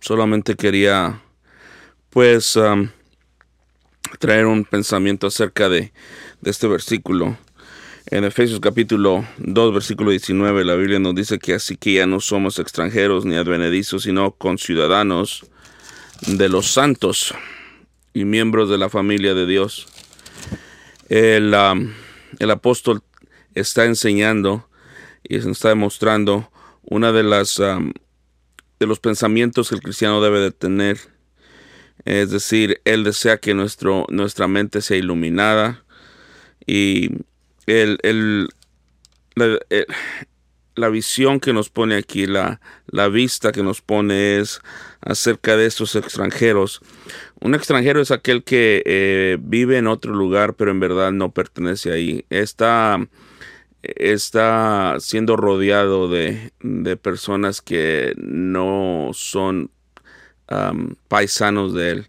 Solamente quería, pues, um, traer un pensamiento acerca de, este versículo. En Efesios capítulo 2, versículo 19, la Biblia nos dice que así que ya no somos extranjeros ni advenedizos, sino conciudadanos de los santos y miembros de la familia de Dios. El, el apóstol está enseñando y está demostrando una de las de los pensamientos que el cristiano debe de tener. Es decir, él desea que nuestro, nuestra mente sea iluminada y el, el, la, visión que nos pone aquí, la, la vista que nos pone es acerca de estos extranjeros. Un extranjero es aquel que eh, vive en otro lugar, pero en verdad no pertenece ahí. Está, está siendo rodeado de, de personas que no son paisanos de él.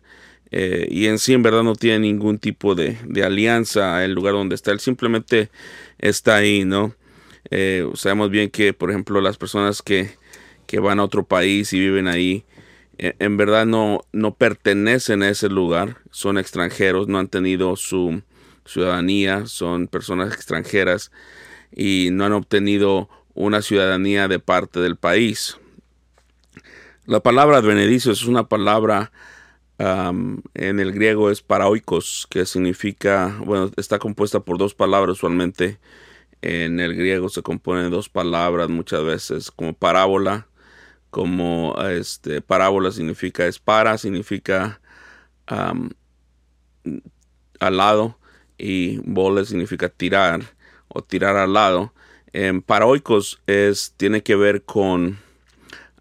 Eh, y en sí en verdad no tiene ningún tipo de, de alianza el lugar donde está. Él simplemente está ahí, ¿no? Eh, sabemos bien que, por ejemplo, las personas que, que van a otro país y viven ahí, eh, en verdad no, no pertenecen a ese lugar, son extranjeros, no han tenido su ciudadanía, son personas extranjeras y no han obtenido una ciudadanía de parte del país. La palabra advenedizo es una palabra en el griego es paraoikos, que significa, bueno, está compuesta por dos palabras usualmente. En el griego se compone de dos palabras muchas veces, como parábola, como este, parábola significa es para, significa al lado, y vole significa tirar o tirar al lado. En paraoikos es, tiene que ver con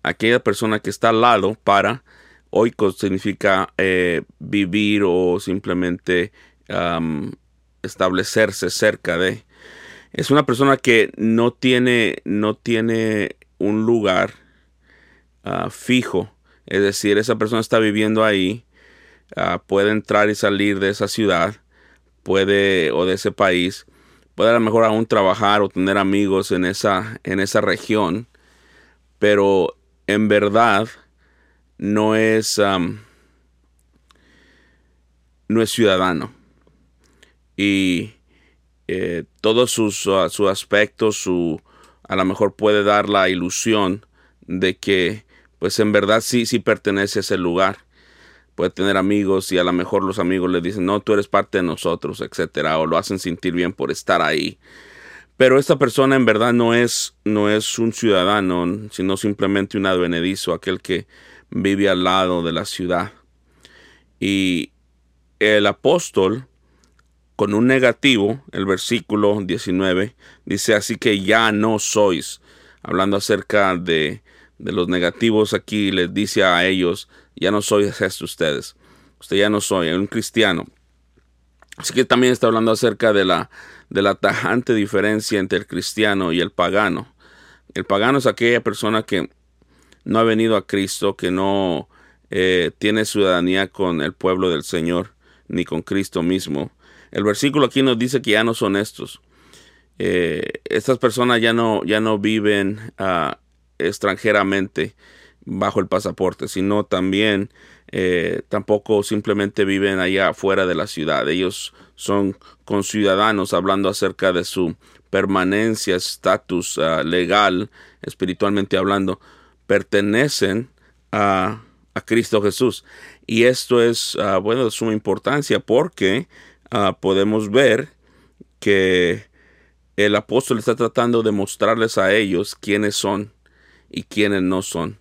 aquella persona que está al lado para, oikos significa eh, vivir o simplemente establecerse cerca de. Es una persona que no tiene, no tiene un lugar ah, fijo. Es decir, esa persona está viviendo ahí, ah, puede entrar y salir de esa ciudad, puede, o de ese país, puede a lo mejor aún trabajar o tener amigos en esa, en esa región, pero en verdad no es, no es ciudadano. Y eh, todos sus, su aspectos, su, a lo mejor puede dar la ilusión de que pues en verdad sí, sí pertenece a ese lugar. Puede tener amigos y a lo mejor los amigos le dicen, no, tú eres parte de nosotros, etcétera, o lo hacen sentir bien por estar ahí. Pero esta persona en verdad no es, no es un ciudadano, sino simplemente un advenedizo, aquel que vive al lado de la ciudad. Y el apóstol, con un negativo, el versículo 19, dice así que ya no sois, hablando acerca de, de los negativos aquí, les dice a ellos, ya no sois esto ustedes, usted ya no soy un cristiano. Así que también está hablando acerca de la de la tajante diferencia entre el cristiano y el pagano. El pagano es aquella persona que no ha venido a Cristo, que no eh, tiene ciudadanía con el pueblo del Señor, ni con Cristo mismo. El versículo aquí nos dice que ya no son estos. Eh, estas personas ya no, ya no viven uh, extranjeramente bajo el pasaporte, sino también eh, tampoco simplemente viven allá fuera de la ciudad. Ellos son conciudadanos hablando acerca de su permanencia, estatus ah, legal, espiritualmente hablando, pertenecen a, a, Cristo Jesús. Y esto es, uh, bueno, de suma importancia porque podemos ver que el apóstol está tratando de mostrarles a ellos quiénes son y quiénes no son.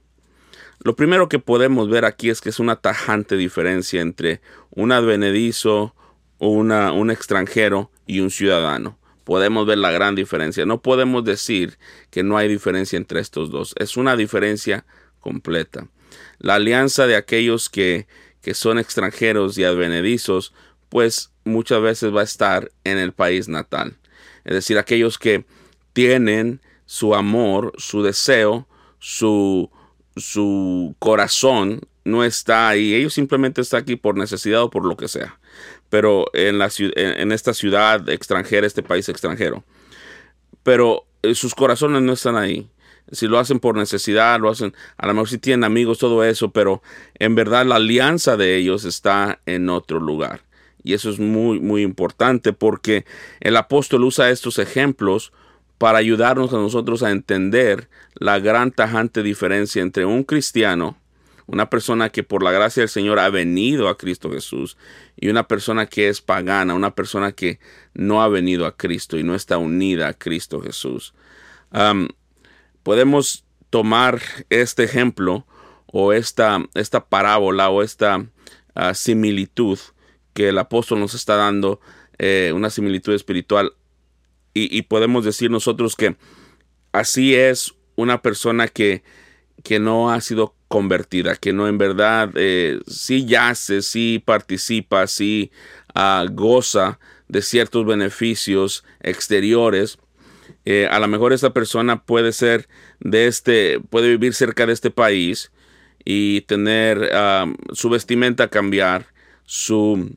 Lo primero que podemos ver aquí es que es una tajante diferencia entre un advenedizo, una, un extranjero y un ciudadano. Podemos ver la gran diferencia. No podemos decir que no hay diferencia entre estos dos. Es una diferencia completa. La alianza de aquellos que, que son extranjeros y advenedizos, pues muchas veces va a estar en el país natal. Es decir, aquellos que tienen su amor, su deseo, su, su corazón no está ahí. Ellos simplemente están aquí por necesidad o por lo que sea. Pero en, la, en esta ciudad extranjera, este país extranjero. Pero eh, sus corazones no están ahí. si lo hacen por necesidad, lo hacen, a lo mejor si tienen amigos, todo eso, pero en verdad la alianza de ellos está en otro lugar. Y eso es muy, muy importante porque el apóstol usa estos ejemplos para ayudarnos a nosotros a entender la gran tajante diferencia entre un cristiano, una persona que por la gracia del Señor ha venido a Cristo Jesús, y una persona que es pagana, una persona que no ha venido a Cristo y no está unida a Cristo Jesús. Podemos tomar este ejemplo o esta, esta parábola o esta ah, similitud que el apóstol nos está dando, eh, una similitud espiritual, y, podemos decir nosotros que así es una persona que, que no ha sido convertida, que no en verdad eh, sí yace, sí participa, sí ah, goza de ciertos beneficios exteriores, eh, a lo mejor esa persona puede ser de este, puede vivir cerca de este país y tener su vestimenta cambiar, su,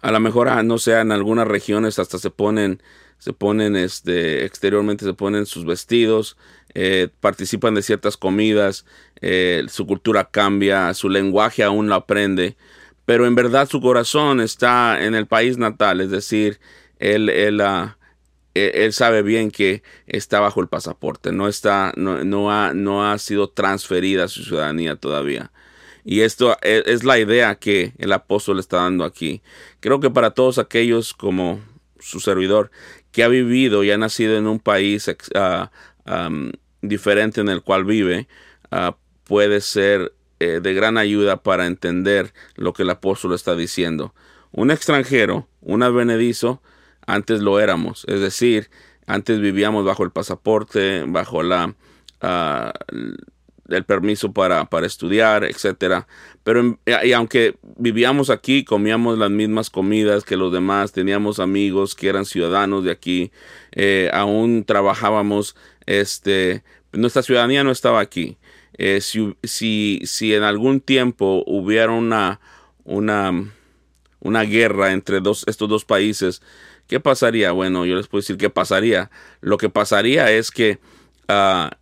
a lo mejor, ah, no sé, en algunas regiones hasta se ponen, se ponen, este, exteriormente se ponen sus vestidos, eh, participan de ciertas comidas, eh, su cultura cambia, su lenguaje aún lo aprende, pero en verdad su corazón está en el país natal, es decir, él, él, uh, e, él sabe bien que está bajo el pasaporte, no está, no, no, ha, no ha sido transferida su ciudadanía todavía. Y esto e, es, la idea que el apóstol está dando aquí. Creo que para todos aquellos como su servidor que ha vivido y ha nacido en un país ah, diferente en el cual vive, ah, puede ser eh, de gran ayuda para entender lo que el apóstol está diciendo. Un extranjero, un advenedizo, antes lo éramos, es decir, antes vivíamos bajo el pasaporte, bajo la uh, el permiso para, para estudiar, etcétera. Pero y aunque vivíamos aquí, comíamos las mismas comidas que los demás, teníamos amigos que eran ciudadanos de aquí, eh, aún trabajábamos, este, nuestra ciudadanía no estaba aquí. Eh, si, si, si, en algún tiempo hubiera una, una, una guerra entre dos, estos dos países, ¿Qué pasaría? Bueno, yo les puedo decir qué pasaría. Lo que pasaría es que ah,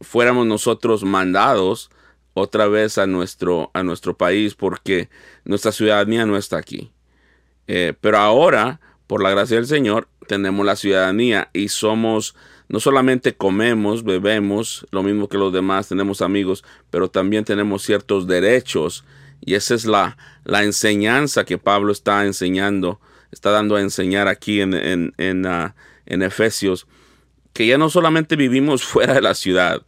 fuéramos nosotros mandados otra vez a nuestro, a nuestro país porque nuestra ciudadanía no está aquí. Eh, pero ahora, por la gracia del Señor, tenemos la ciudadanía y somos, no solamente comemos, bebemos, lo mismo que los demás, tenemos amigos, pero también tenemos ciertos derechos. Y esa es la, la enseñanza que Pablo está enseñando está dando a enseñar aquí en, en, en, ah, en Efesios, que ya no solamente vivimos fuera de la ciudad,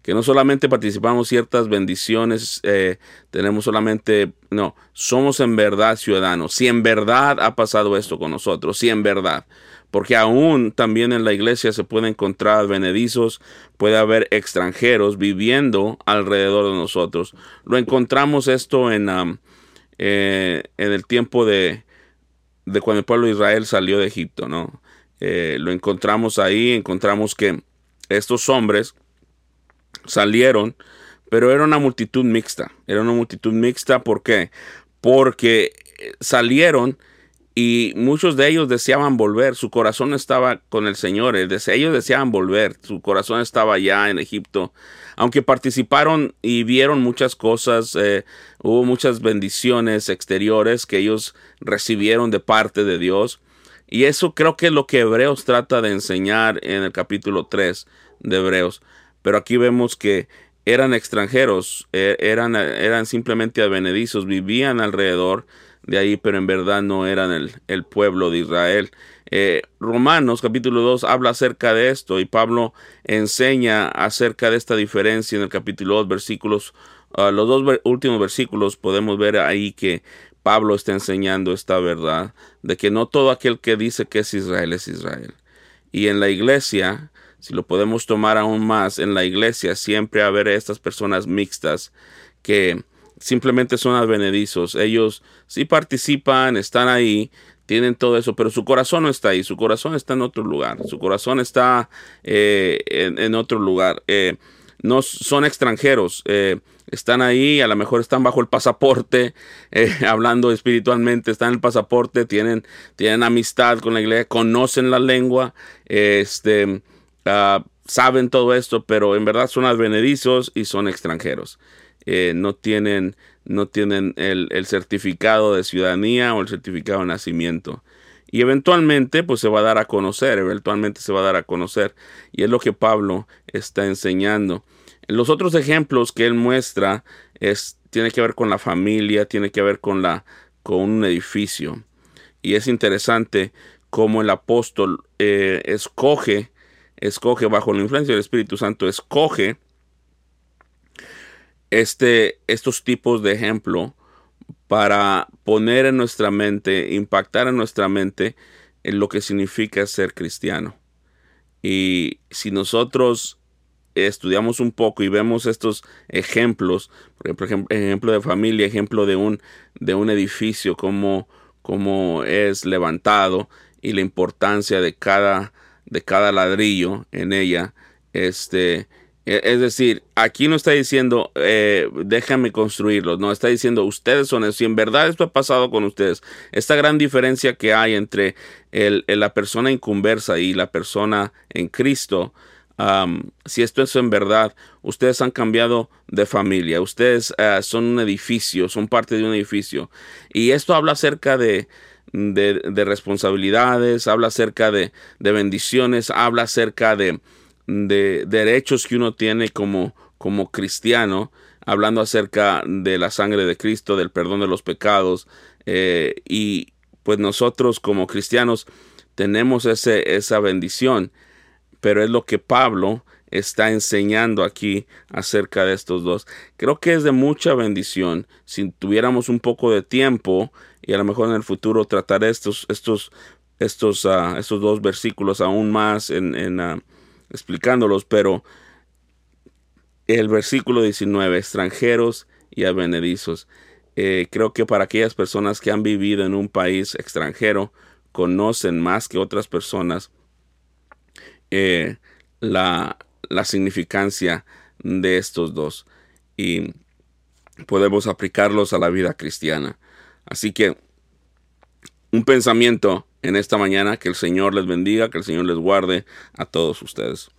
que no solamente participamos ciertas bendiciones, eh, tenemos solamente, no, somos en verdad ciudadanos. Si en verdad ha pasado esto con nosotros, si en verdad, porque aún también en la iglesia se puede encontrar benedizos, puede haber extranjeros viviendo alrededor de nosotros. Lo encontramos esto en, eh, en el tiempo de, de cuando el pueblo de Israel salió de Egipto, ¿no? Eh, lo encontramos ahí, encontramos que estos hombres salieron, pero era una multitud mixta, era una multitud mixta, ¿por qué? Porque eh, salieron y muchos de ellos deseaban volver, su corazón estaba con el Señor, ellos deseaban volver, su corazón estaba allá en Egipto, aunque participaron y vieron muchas cosas, eh, hubo muchas bendiciones exteriores que ellos recibieron de parte de Dios. Y eso creo que es lo que Hebreos trata de enseñar en el capítulo 3 de Hebreos. Pero aquí vemos que eran extranjeros, e, eran, eran simplemente advenedizos, vivían alrededor de ahí, pero en verdad no eran el, el pueblo de Israel. Eh, Romanos capítulo 2 habla acerca de esto y Pablo enseña acerca de esta diferencia en el capítulo 2 versículos, uh, los dos últimos versículos podemos ver ahí que Pablo está enseñando esta verdad de que no todo aquel que dice que es Israel es Israel. Y en la iglesia, si lo podemos tomar aún más, en la iglesia siempre haber estas personas mixtas que simplemente son advenedizos. Ellos sí participan, están ahí, tienen todo eso, pero su corazón no está ahí, su corazón está en otro lugar, su corazón está eh, en, otro lugar. Eh, no son extranjeros, eh, están ahí, a lo mejor están bajo el pasaporte, hablando espiritualmente, están en el pasaporte, tienen, tienen amistad con la iglesia, conocen la lengua, este, ah, saben todo esto, pero en verdad son advenedizos y son extranjeros. Eh, no tienen, no tienen el, el, certificado de ciudadanía o el certificado de nacimiento. Y eventualmente, pues se va a dar a conocer, eventualmente se va a dar a conocer. Y es lo que Pablo está enseñando. Los otros ejemplos que él muestra es, tiene que ver con la familia, tiene que ver con, la, con un edificio. Y es interesante cómo el apóstol eh, escoge, escoge bajo la influencia del Espíritu Santo, escoge este, estos tipos de ejemplo para poner en nuestra mente, impactar en nuestra mente en lo que significa ser cristiano. Y si nosotros estudiamos un poco y vemos estos ejemplos, por ejemplo, ejemplo de familia, ejemplo de un, de un edificio, cómo, cómo es levantado y la importancia de cada, de cada ladrillo en ella, este, es decir, aquí no está diciendo, eh, déjame construirlo, no, está diciendo, ustedes son eso. Si en verdad esto ha pasado con ustedes, esta gran diferencia que hay entre la persona inconversa y la persona en Cristo, si esto es en verdad, ustedes han cambiado de familia, ustedes eh, son un edificio, son parte de un edificio. Y esto habla acerca de responsabilidades, habla acerca de, de bendiciones, habla acerca de de derechos que uno tiene como, como cristiano, hablando acerca de la sangre de Cristo, del perdón de los pecados, eh, y pues nosotros como cristianos tenemos ese, esa bendición, pero es lo que Pablo está enseñando aquí acerca de estos dos. Creo que es de mucha bendición si tuviéramos un poco de tiempo y a lo mejor en el futuro trataré estos, estos, estos, uh, estos dos versículos aún más en, en uh, explicándolos, pero el versículo 19, extranjeros y advenedizos. Eh, creo que para aquellas personas que han vivido en un país extranjero, conocen más que otras personas eh, la, la significancia de estos dos y podemos aplicarlos a la vida cristiana. Así que un pensamiento en esta mañana. Que el Señor les bendiga, que el Señor les guarde a todos ustedes.